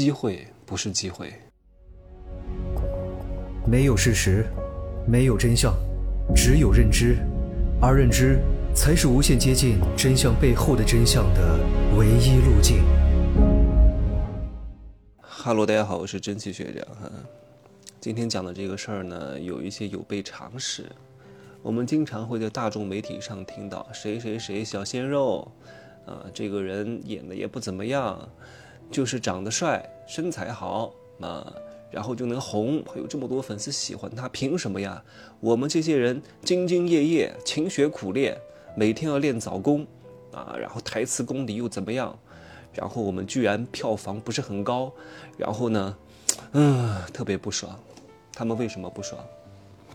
机会不是机会。没有事实，没有真相，只有认知，而认知才是无限接近真相背后的真相的唯一路径。哈喽，大家好，我是蒸汽学长哈。今天讲的这个事儿呢，有一些有悖常识。我们经常会在大众媒体上听到谁谁谁小鲜肉，啊，这个人演的也不怎么样，就是长得帅，身材好啊，然后就能红，会有这么多粉丝喜欢他，凭什么呀？我们这些人兢兢业业、勤学苦练，每天要练早功，啊，然后台词功底又怎么样？然后我们居然票房不是很高，然后呢，嗯，特别不爽。他们为什么不爽？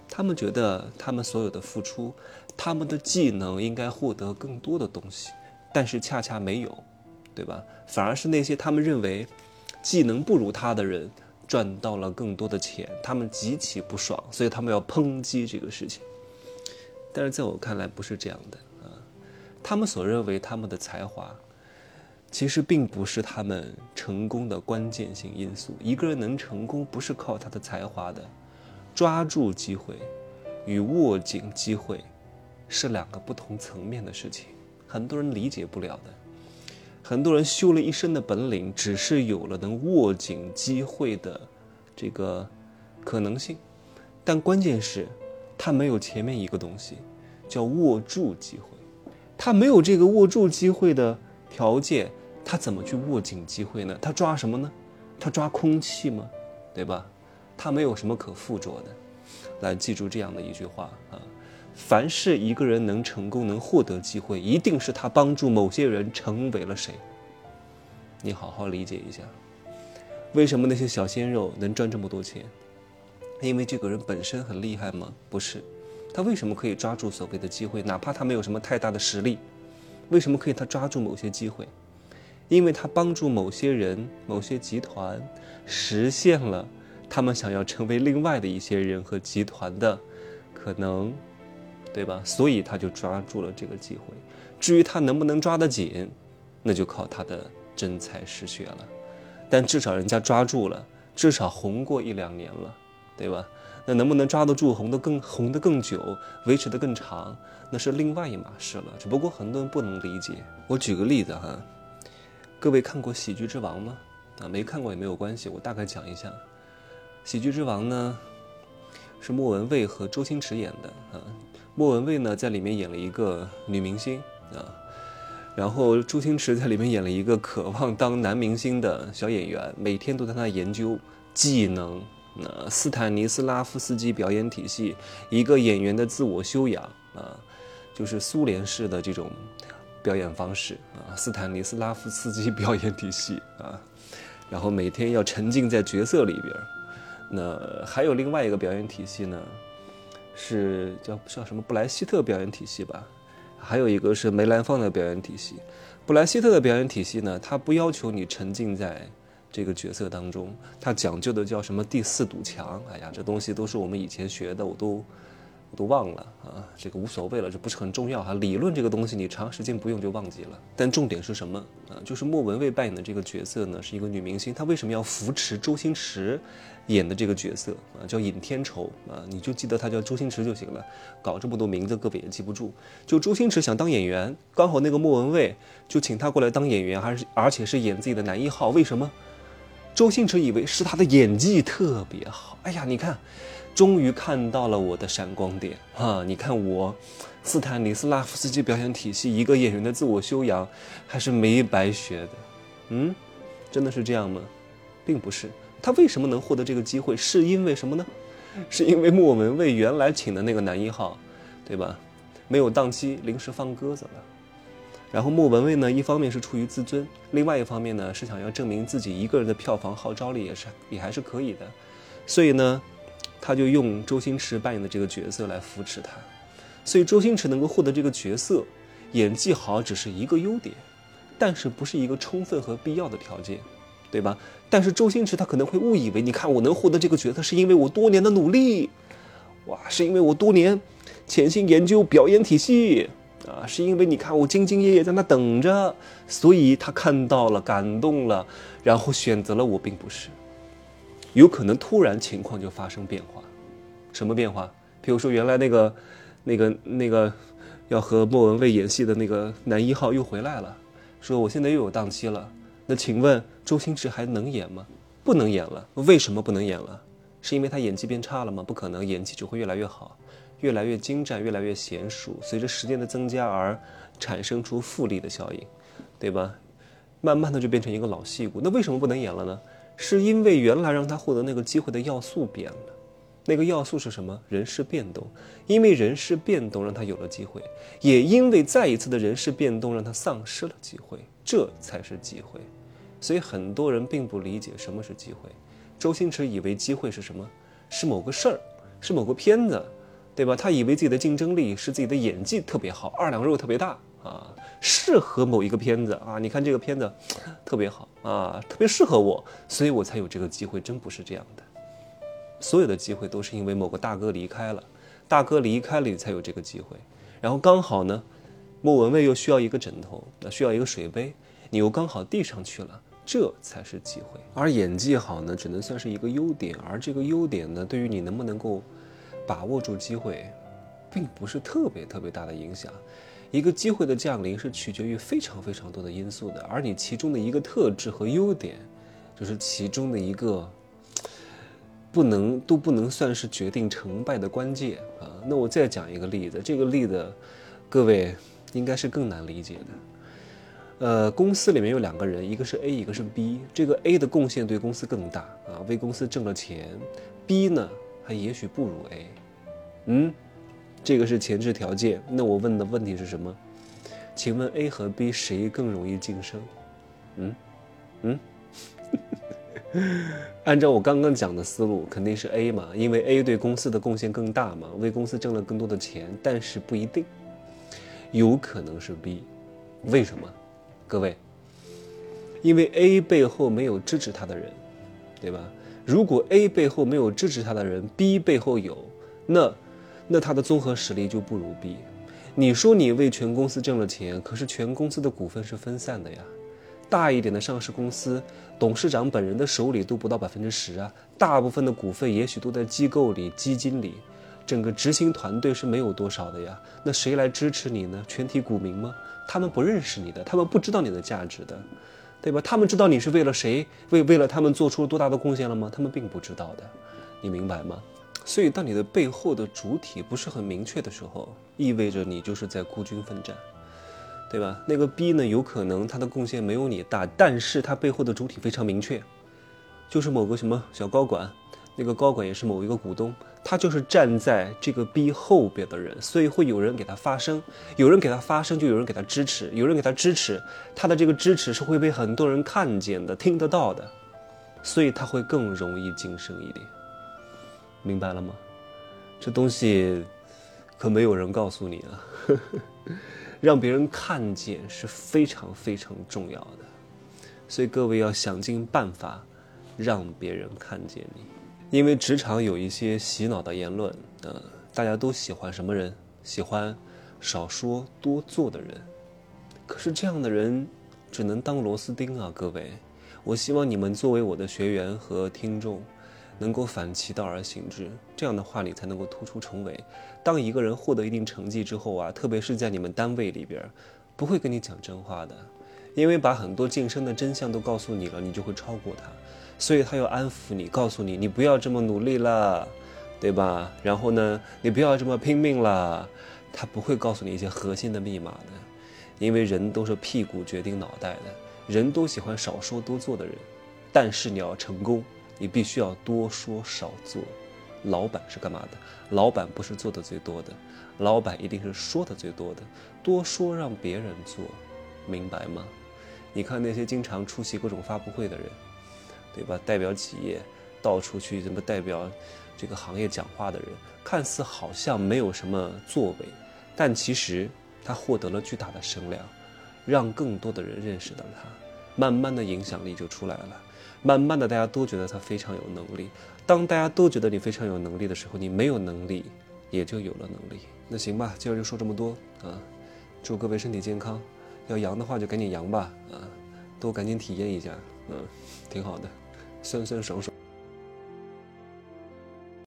他们觉得他们所有的付出，他们的技能应该获得更多的东西，但是恰恰没有，对吧？反而是那些他们认为技能不如他的人赚到了更多的钱，他们极其不爽，所以他们要抨击这个事情。但是在我看来不是这样的啊，他们所认为他们的才华，其实并不是他们成功的关键性因素。一个人能成功，不是靠他的才华的。抓住机会与握紧机会是两个不同层面的事情，很多人理解不了的。很多人修了一身的本领，只是有了能握紧机会的这个可能性，但关键是，他没有前面一个东西，叫握住机会。他没有这个握住机会的条件，他怎么去握紧机会呢？他抓什么呢？他抓空气吗？对吧？他没有什么可附着的，来记住这样的一句话啊：凡是一个人能成功、能获得机会，一定是他帮助某些人成为了谁。你好好理解一下，为什么那些小鲜肉能赚这么多钱？因为这个人本身很厉害吗？不是，他为什么可以抓住所谓的机会？哪怕他没有什么太大的实力，为什么可以他抓住某些机会？因为他帮助某些人、某些集团实现了。他们想要成为另外的一些人和集团的可能，对吧？所以他就抓住了这个机会。至于他能不能抓得紧，那就靠他的真才实学了。但至少人家抓住了，至少红过一两年了，对吧？那能不能抓得住，红得更红得更久，维持得更长，那是另外一码事了。只不过很多人不能理解。我举个例子哈，各位看过《喜剧之王》吗？啊，没看过也没有关系，我大概讲一下。喜剧之王呢，是莫文蔚和周星驰演的啊。莫文蔚呢在里面演了一个女明星啊，然后周星驰在里面演了一个渴望当男明星的小演员，每天都在那研究技能，那斯坦尼斯拉夫斯基表演体系，一个演员的自我修养啊，就是苏联式的这种表演方式啊，斯坦尼斯拉夫斯基表演体系啊，然后每天要沉浸在角色里边。那还有另外一个表演体系呢，是叫叫什么布莱希特表演体系吧？还有一个是梅兰芳的表演体系。布莱希特的表演体系呢，它不要求你沉浸在这个角色当中，它讲究的叫什么第四堵墙？哎呀，这东西都是我们以前学的，我都。都忘了啊，这个无所谓了，这不是很重要哈。理论这个东西，你长时间不用就忘记了。但重点是什么啊？就是莫文蔚扮演的这个角色呢，是一个女明星，她为什么要扶持周星驰演的这个角色啊？叫尹天仇啊，你就记得他叫周星驰就行了。搞这么多名字，各位也记不住。就周星驰想当演员，刚好那个莫文蔚就请他过来当演员，还是而且是演自己的男一号。为什么？周星驰以为是他的演技特别好。哎呀，你看。终于看到了我的闪光点哈！你看我，斯坦尼斯拉夫斯基表演体系，一个演员的自我修养还是没白学的，嗯，真的是这样吗？并不是，他为什么能获得这个机会？是因为什么呢？是因为莫文蔚原来请的那个男一号，对吧？没有档期，临时放鸽子了。然后莫文蔚呢，一方面是出于自尊，另外一方面呢是想要证明自己一个人的票房号召力也是也还是可以的，所以呢。他就用周星驰扮演的这个角色来扶持他，所以周星驰能够获得这个角色，演技好只是一个优点，但是不是一个充分和必要的条件，对吧？但是周星驰他可能会误以为，你看我能获得这个角色，是因为我多年的努力，哇，是因为我多年潜心研究表演体系，啊，是因为你看我兢兢业业在那等着，所以他看到了，感动了，然后选择了我，并不是。有可能突然情况就发生变化，什么变化？比如说原来那个、那个、那个要和莫文蔚演戏的那个男一号又回来了，说我现在又有档期了。那请问周星驰还能演吗？不能演了。为什么不能演了？是因为他演技变差了吗？不可能，演技只会越来越好。越来越精湛，越来越娴熟，随着时间的增加而产生出复利的效应，对吧？慢慢的就变成一个老戏骨。那为什么不能演了呢？是因为原来让他获得那个机会的要素变了。那个要素是什么？人事变动。因为人事变动让他有了机会，也因为再一次的人事变动让他丧失了机会。这才是机会。所以很多人并不理解什么是机会。周星驰以为机会是什么？是某个事儿，是某个片子。对吧？他以为自己的竞争力是自己的演技特别好，二两肉特别大啊，适合某一个片子啊。你看这个片子 特别好啊，特别适合我，所以我才有这个机会。真不是这样的，所有的机会都是因为某个大哥离开了，大哥离开了，你才有这个机会。然后刚好呢，莫文蔚又需要一个枕头，那需要一个水杯，你又刚好递上去了，这才是机会。而演技好呢，只能算是一个优点，而这个优点呢，对于你能不能够。把握住机会，并不是特别特别大的影响。一个机会的降临是取决于非常非常多的因素的，而你其中的一个特质和优点，就是其中的一个不能都不能算是决定成败的关键啊。那我再讲一个例子，这个例子各位应该是更难理解的。呃，公司里面有两个人，一个是 A，一个是 B。这个 A 的贡献对公司更大啊，为公司挣了钱。B 呢？还也许不如 A，嗯，这个是前置条件。那我问的问题是什么？请问 A 和 B 谁更容易晋升？嗯嗯，按照我刚刚讲的思路，肯定是 A 嘛，因为 A 对公司的贡献更大嘛，为公司挣了更多的钱。但是不一定，有可能是 B，为什么？各位，因为 A 背后没有支持他的人，对吧？如果 A 背后没有支持他的人，B 背后有，那，那他的综合实力就不如 B。你说你为全公司挣了钱，可是全公司的股份是分散的呀。大一点的上市公司，董事长本人的手里都不到百分之十啊，大部分的股份也许都在机构里、基金里，整个执行团队是没有多少的呀。那谁来支持你呢？全体股民吗？他们不认识你的，他们不知道你的价值的。对吧？他们知道你是为了谁，为为了他们做出了多大的贡献了吗？他们并不知道的，你明白吗？所以，当你的背后的主体不是很明确的时候，意味着你就是在孤军奋战，对吧？那个 B 呢，有可能他的贡献没有你大，但是他背后的主体非常明确，就是某个什么小高管。那个高管也是某一个股东，他就是站在这个 B 后边的人，所以会有人给他发声，有人给他发声，就有人给他支持，有人给他支持，他的这个支持是会被很多人看见的、听得到的，所以他会更容易晋升一点，明白了吗？这东西可没有人告诉你啊，让别人看见是非常非常重要的，所以各位要想尽办法让别人看见你。因为职场有一些洗脑的言论，呃，大家都喜欢什么人？喜欢少说多做的人。可是这样的人只能当螺丝钉啊，各位。我希望你们作为我的学员和听众，能够反其道而行之。这样的话，你才能够突出重围。当一个人获得一定成绩之后啊，特别是在你们单位里边，不会跟你讲真话的，因为把很多晋升的真相都告诉你了，你就会超过他。所以他要安抚你，告诉你，你不要这么努力了，对吧？然后呢，你不要这么拼命了。他不会告诉你一些核心的密码的，因为人都是屁股决定脑袋的，人都喜欢少说多做的人。但是你要成功，你必须要多说少做。老板是干嘛的？老板不是做的最多的，老板一定是说的最多的。多说让别人做，明白吗？你看那些经常出席各种发布会的人。对吧？代表企业到处去什么代表这个行业讲话的人，看似好像没有什么作为，但其实他获得了巨大的声量，让更多的人认识到他，慢慢的影响力就出来了。慢慢的，大家都觉得他非常有能力。当大家都觉得你非常有能力的时候，你没有能力也就有了能力。那行吧，今儿就说这么多啊。祝各位身体健康，要阳的话就赶紧阳吧，啊，都赶紧体验一下，嗯，挺好的，酸酸爽爽。